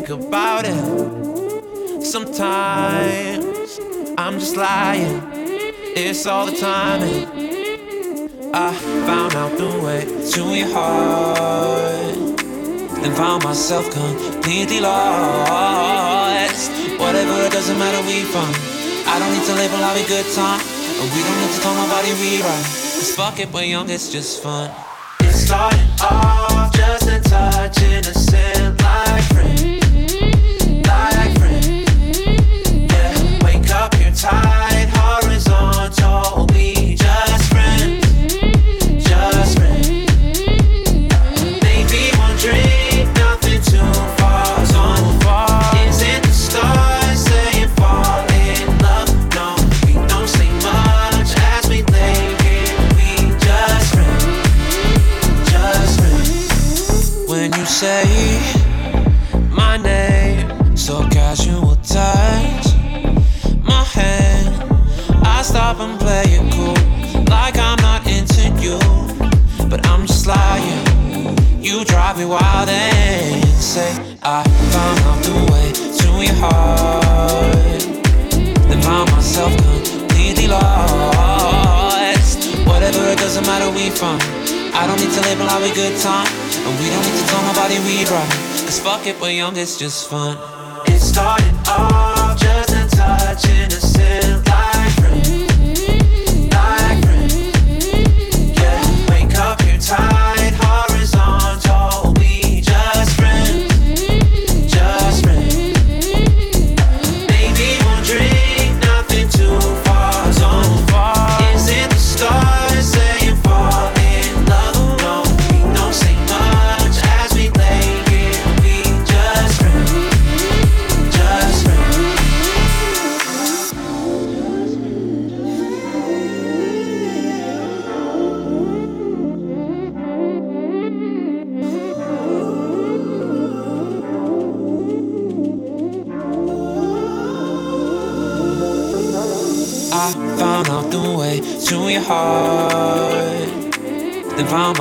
think about it. Sometimes I'm just lying, it's all the timing. I found out the way to your heart and found myself completely lost. Whatever, it doesn't matter you from. I don't need to label a good time, and we don't need to tell nobody we rewrite. Cause fuck it, we're young, it's just fun. It started off just a touch innocent, me wild and say I found the way to your heart. Then found myself completely lost. Whatever, it doesn't matter we from. I don't need to label a good time. And we don't need to tell nobody we right. Cause fuck it, we're young, it's just fun. It started off just a touch innocent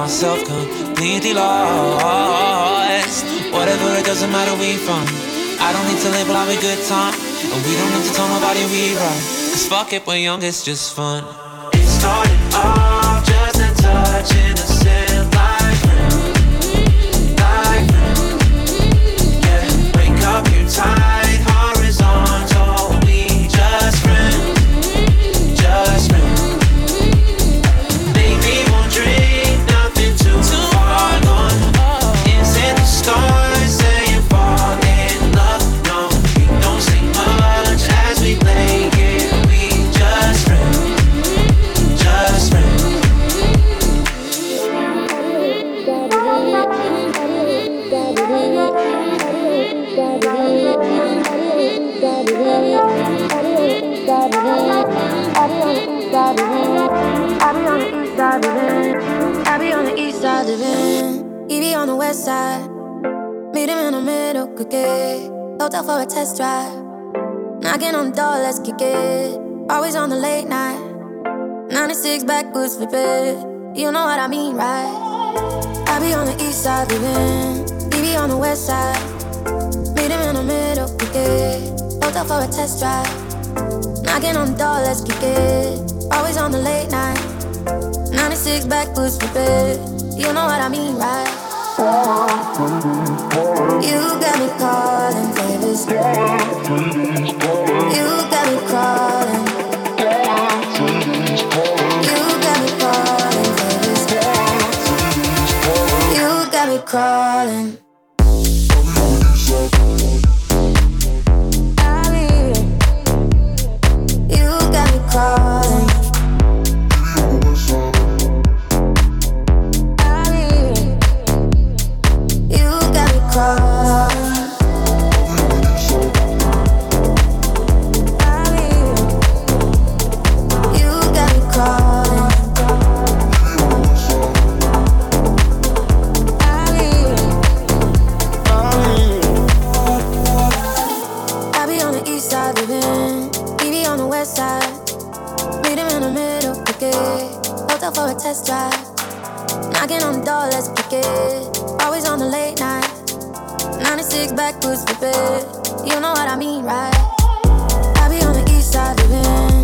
myself completely lost. Whatever, it doesn't matter where you from. I don't need to label a good time. And we don't need to tell nobody we right. Cause fuck it, we're young, it's just fun. It started off just a touch innocent hotel for a test drive. Knocking on the door, let's kick it. Always on the late night. 96 backwoods flip it. You know what I mean, right? I be on the east side living. He be on the west side. Meet him in the middle, kick it. Hotel for a test drive. Knocking on the door, let's kick it. Always on the late night. 96 backwoods flip it. You know what I mean, right? You got me calling, baby. You got me calling. You test drive. Knocking on the door, let's pick it. Always on the late night. 96 backwoods, flip it. You know what I mean, right? I be on the east side living.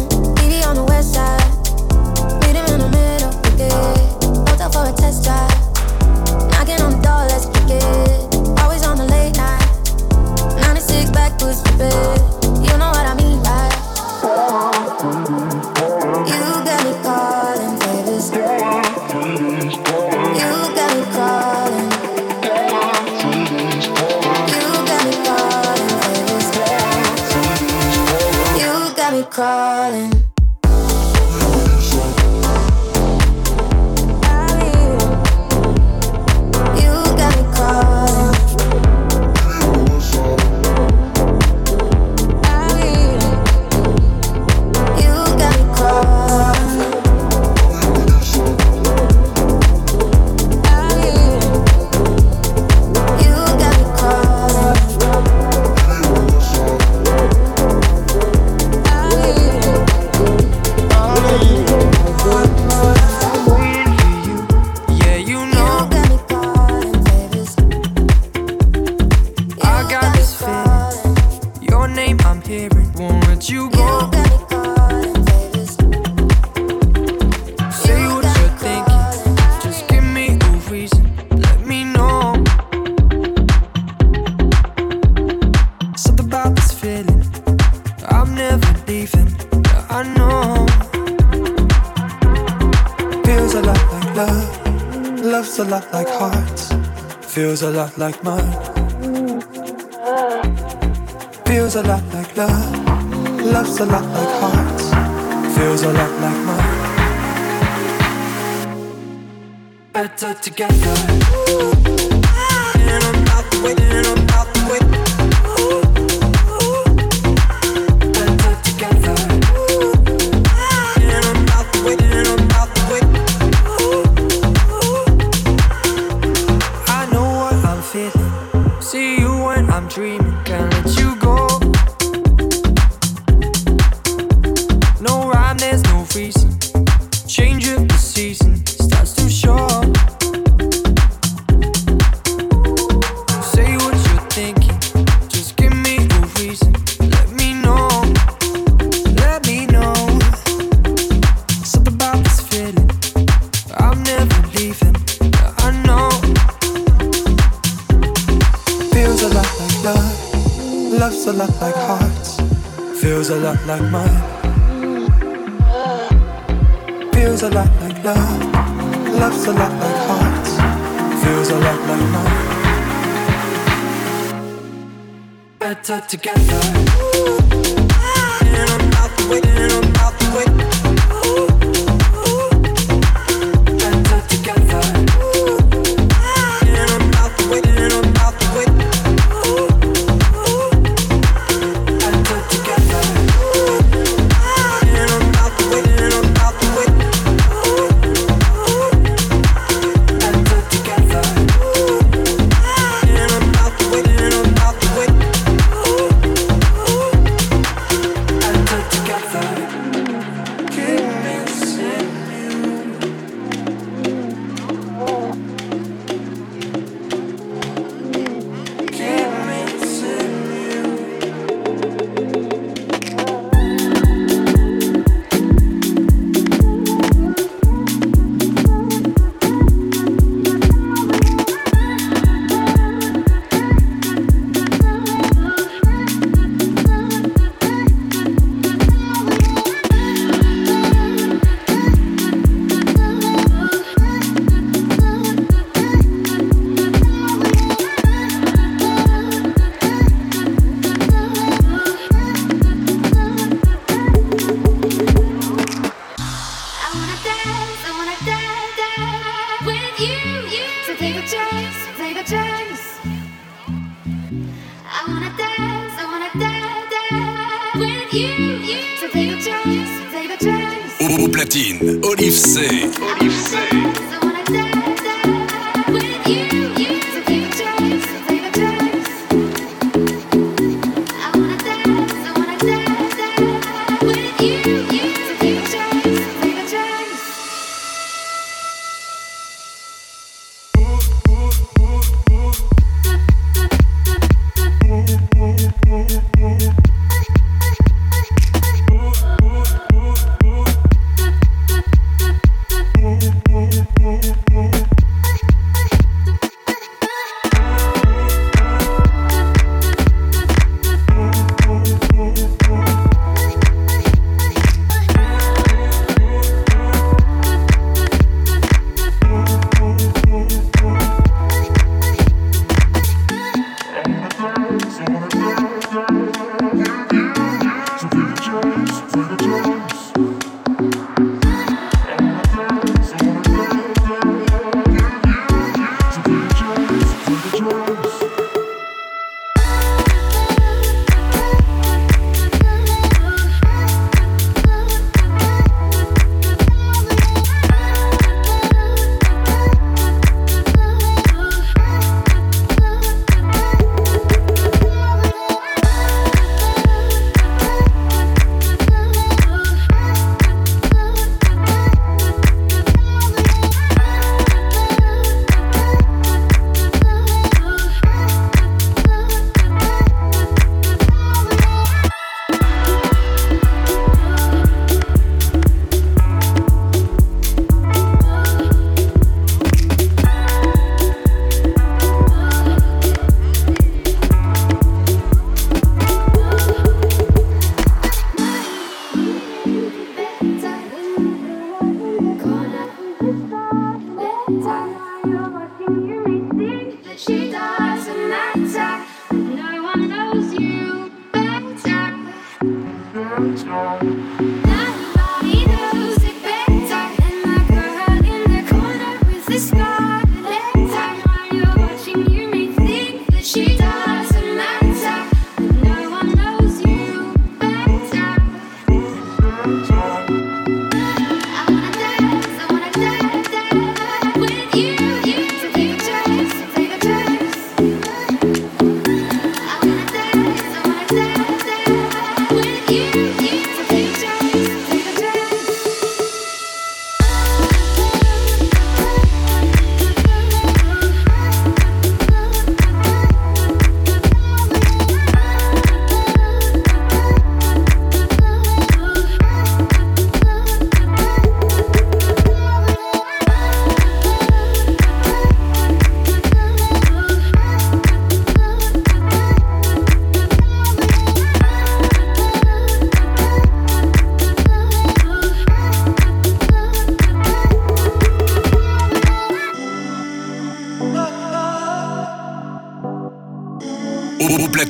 like my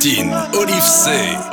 Olive C.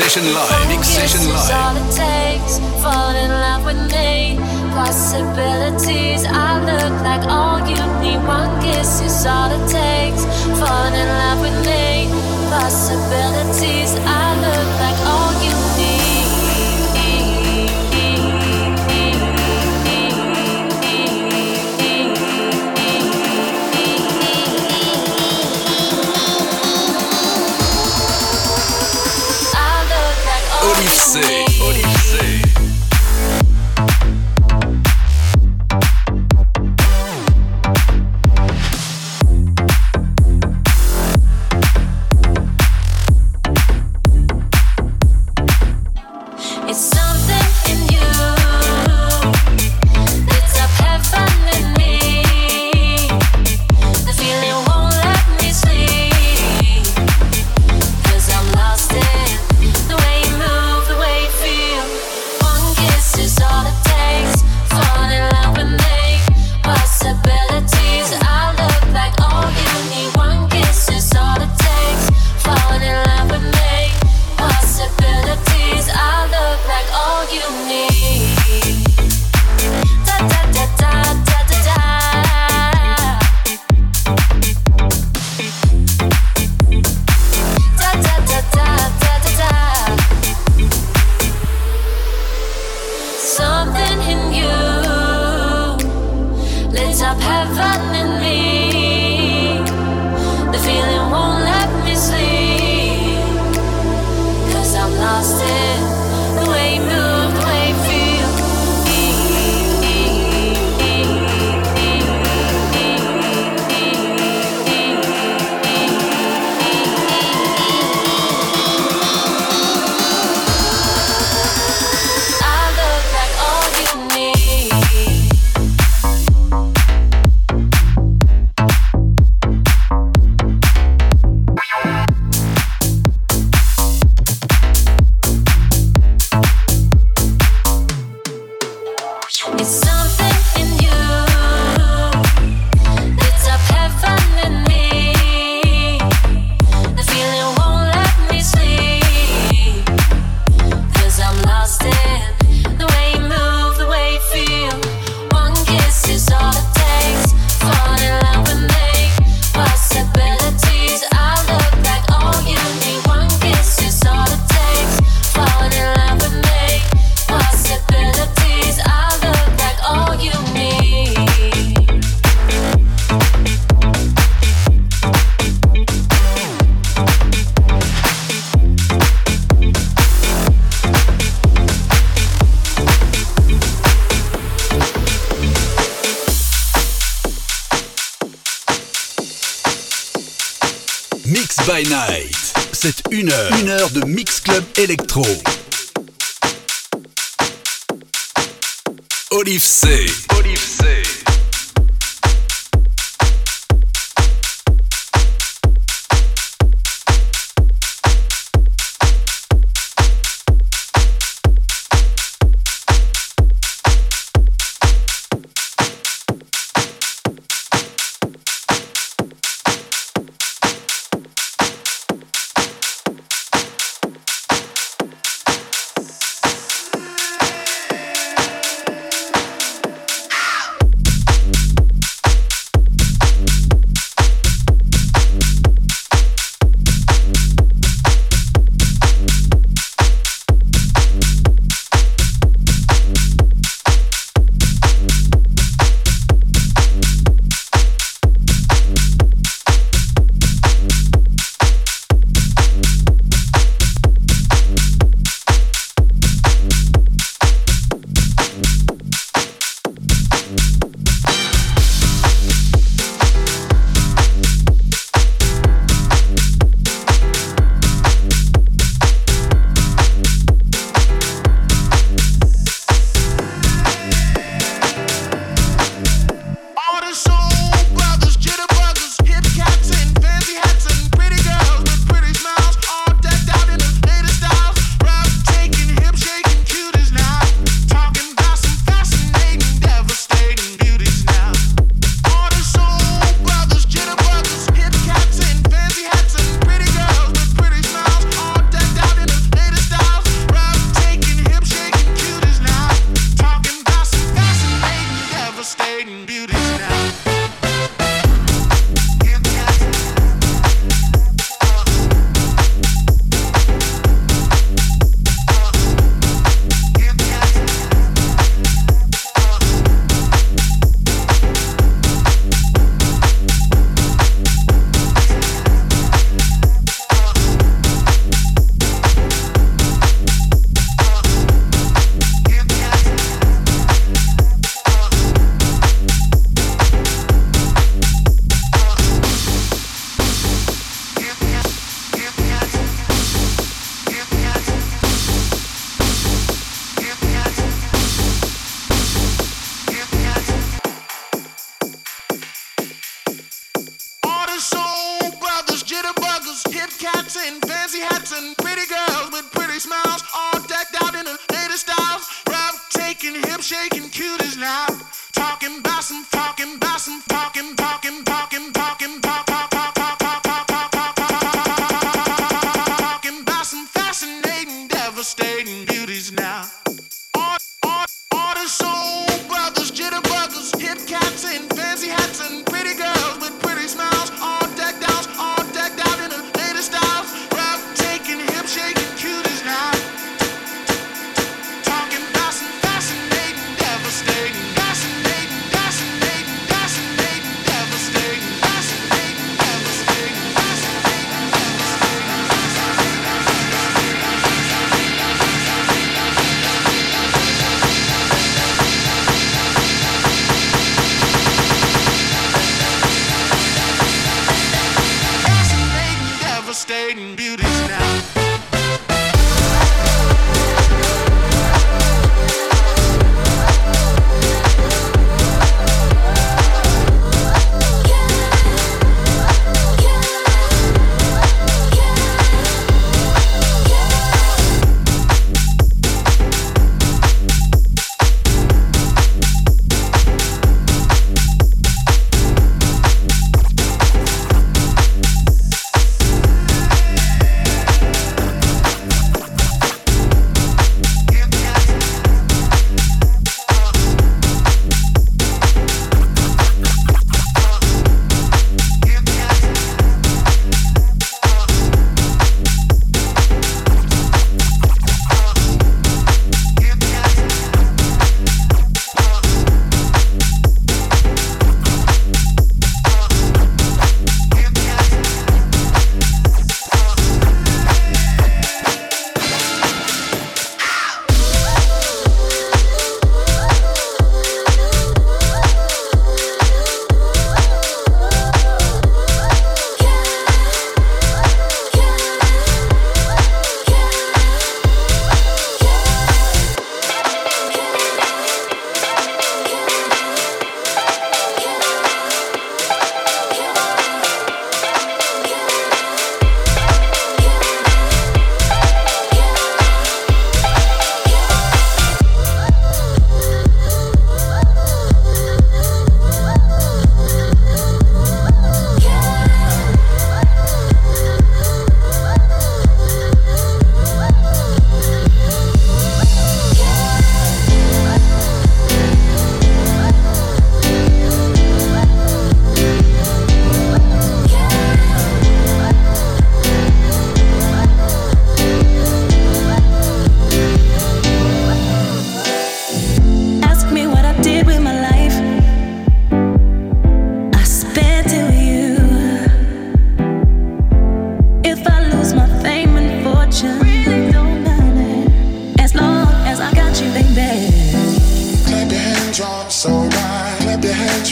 Session Live. Mix Session Live. all it takes. Fall in love with me. Possibilities. I look like all you need. One kiss is all it takes. Fall in love with me. Possibilities. I Olive Mix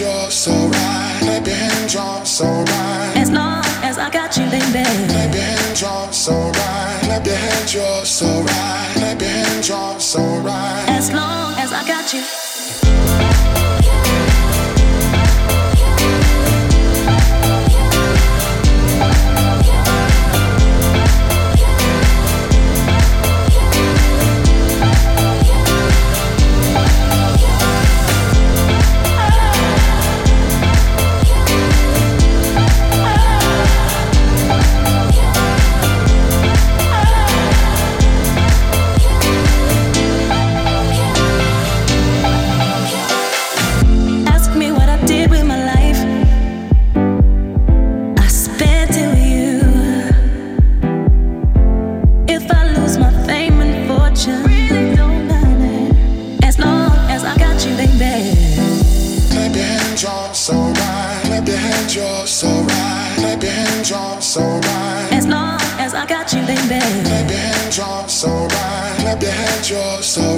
hands alright. Clap your hands right. As long as I got you, baby. Clap your hands alright. Clap your hands alright. Clap your hands right. As long as I got you. So right, up your hands, you're so